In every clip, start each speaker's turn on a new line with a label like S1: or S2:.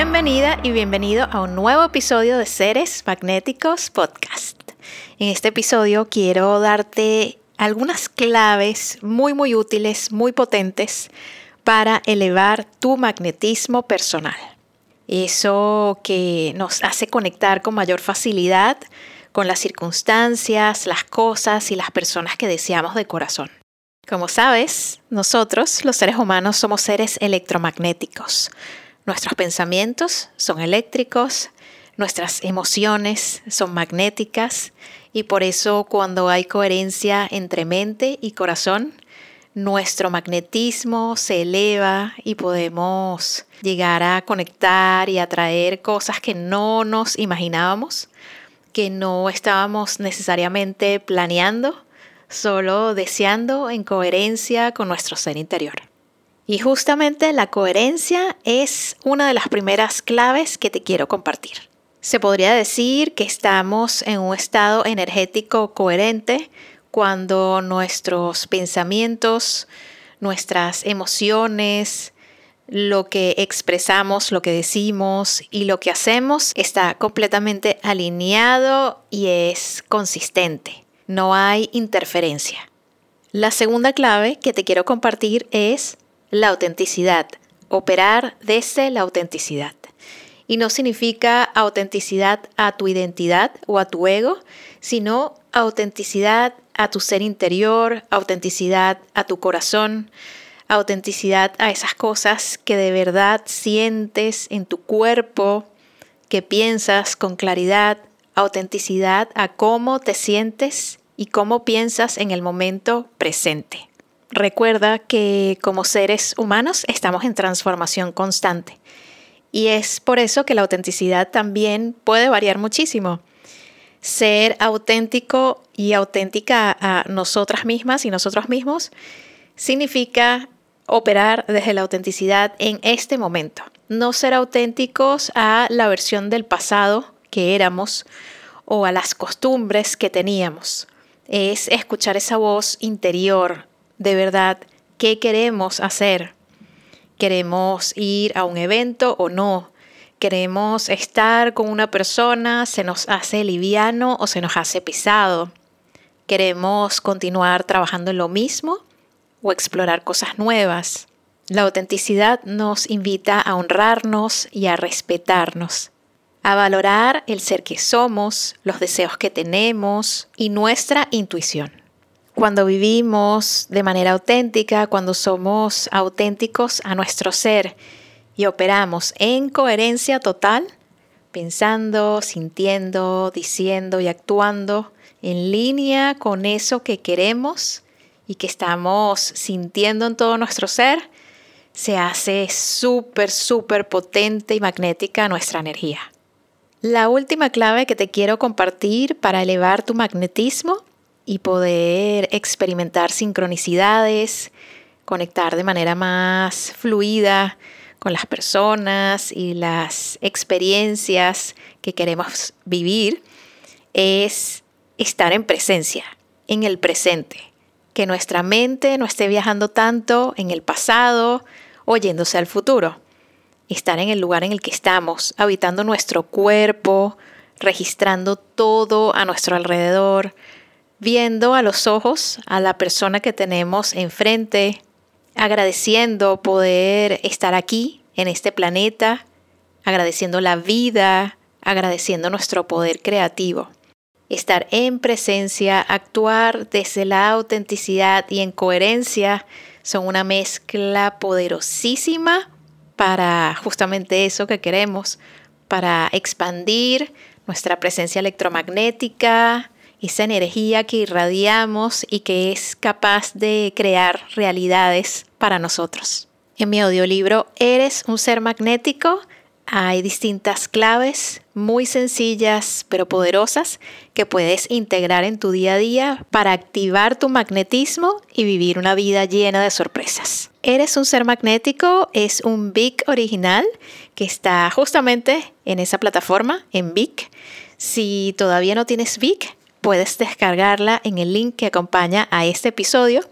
S1: Bienvenida y bienvenido a un nuevo episodio de Seres Magnéticos Podcast. En este episodio quiero darte algunas claves muy muy útiles, muy potentes para elevar tu magnetismo personal. Eso que nos hace conectar con mayor facilidad con las circunstancias, las cosas y las personas que deseamos de corazón. Como sabes, nosotros, los seres humanos, somos seres electromagnéticos. Nuestros pensamientos son eléctricos, nuestras emociones son magnéticas y por eso cuando hay coherencia entre mente y corazón, nuestro magnetismo se eleva y podemos llegar a conectar y atraer cosas que no nos imaginábamos, que no estábamos necesariamente planeando, solo deseando en coherencia con nuestro ser interior. Y justamente la coherencia es una de las primeras claves que te quiero compartir. Se podría decir que estamos en un estado energético coherente cuando nuestros pensamientos, nuestras emociones, lo que expresamos, lo que decimos y lo que hacemos está completamente alineado y es consistente. No hay interferencia. La segunda clave que te quiero compartir es la autenticidad, operar desde la autenticidad. Y no significa autenticidad a tu identidad o a tu ego, sino autenticidad a tu ser interior, autenticidad a tu corazón, autenticidad a esas cosas que de verdad sientes en tu cuerpo, que piensas con claridad, autenticidad a cómo te sientes y cómo piensas en el momento presente. Recuerda que como seres humanos estamos en transformación constante y es por eso que la autenticidad también puede variar muchísimo. Ser auténtico y auténtica a nosotras mismas y nosotros mismos significa operar desde la autenticidad en este momento. No ser auténticos a la versión del pasado que éramos o a las costumbres que teníamos. Es escuchar esa voz interior, de verdad qué queremos hacer. ¿Queremos ir a un evento o no? ¿Queremos estar con una persona? ¿Se nos hace liviano o se nos hace pesado? ¿Queremos continuar trabajando en lo mismo o explorar cosas nuevas? La autenticidad nos invita a honrarnos y a respetarnos, a valorar el ser que somos, los deseos que tenemos y nuestra intuición cuando vivimos de manera auténtica, cuando somos auténticos a nuestro ser y operamos en coherencia total, pensando, sintiendo, diciendo y actuando en línea con eso que queremos y que estamos sintiendo en todo nuestro ser, se hace súper, súper potente y magnética nuestra energía. La última clave que te quiero compartir para elevar tu magnetismo y poder experimentar sincronicidades, conectar de manera más fluida con las personas y las experiencias que queremos vivir, es estar en presencia, en el presente. Que nuestra mente no esté viajando tanto en el pasado o yéndose al futuro. Estar en el lugar en el que estamos, habitando nuestro cuerpo, registrando todo a nuestro alrededor, viendo a los ojos a la persona que tenemos enfrente, agradeciendo poder estar aquí en este planeta, agradeciendo la vida, agradeciendo nuestro poder creativo. Estar en presencia, actuar desde la autenticidad y en coherencia son una mezcla poderosísima para justamente eso que queremos, para expandir nuestra presencia electromagnética, esa energía que irradiamos y que es capaz de crear realidades para nosotros. En mi audiolibro Eres un ser magnético hay distintas claves muy sencillas pero poderosas que puedes integrar en tu día a día para activar tu magnetismo y vivir una vida llena de sorpresas. Eres un ser magnético es un Big original que está justamente en esa plataforma, en Big. Si todavía no tienes Big, puedes descargarla en el link que acompaña a este episodio.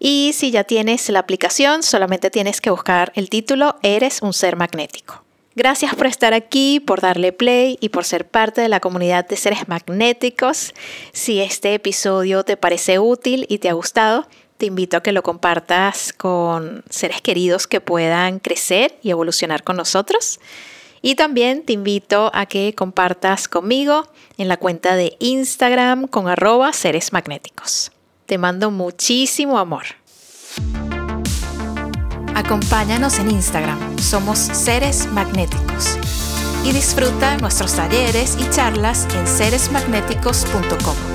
S1: Y si ya tienes la aplicación, solamente tienes que buscar el título Eres un ser magnético. Gracias por estar aquí, por darle play y por ser parte de la comunidad de seres magnéticos. Si este episodio te parece útil y te ha gustado, te invito a que lo compartas con seres queridos que puedan crecer y evolucionar con nosotros. Y también te invito a que compartas conmigo en la cuenta de Instagram con arroba seres magnéticos. Te mando muchísimo amor. Acompáñanos en Instagram, somos seres magnéticos. Y disfruta nuestros talleres y charlas en seresmagnéticos.com.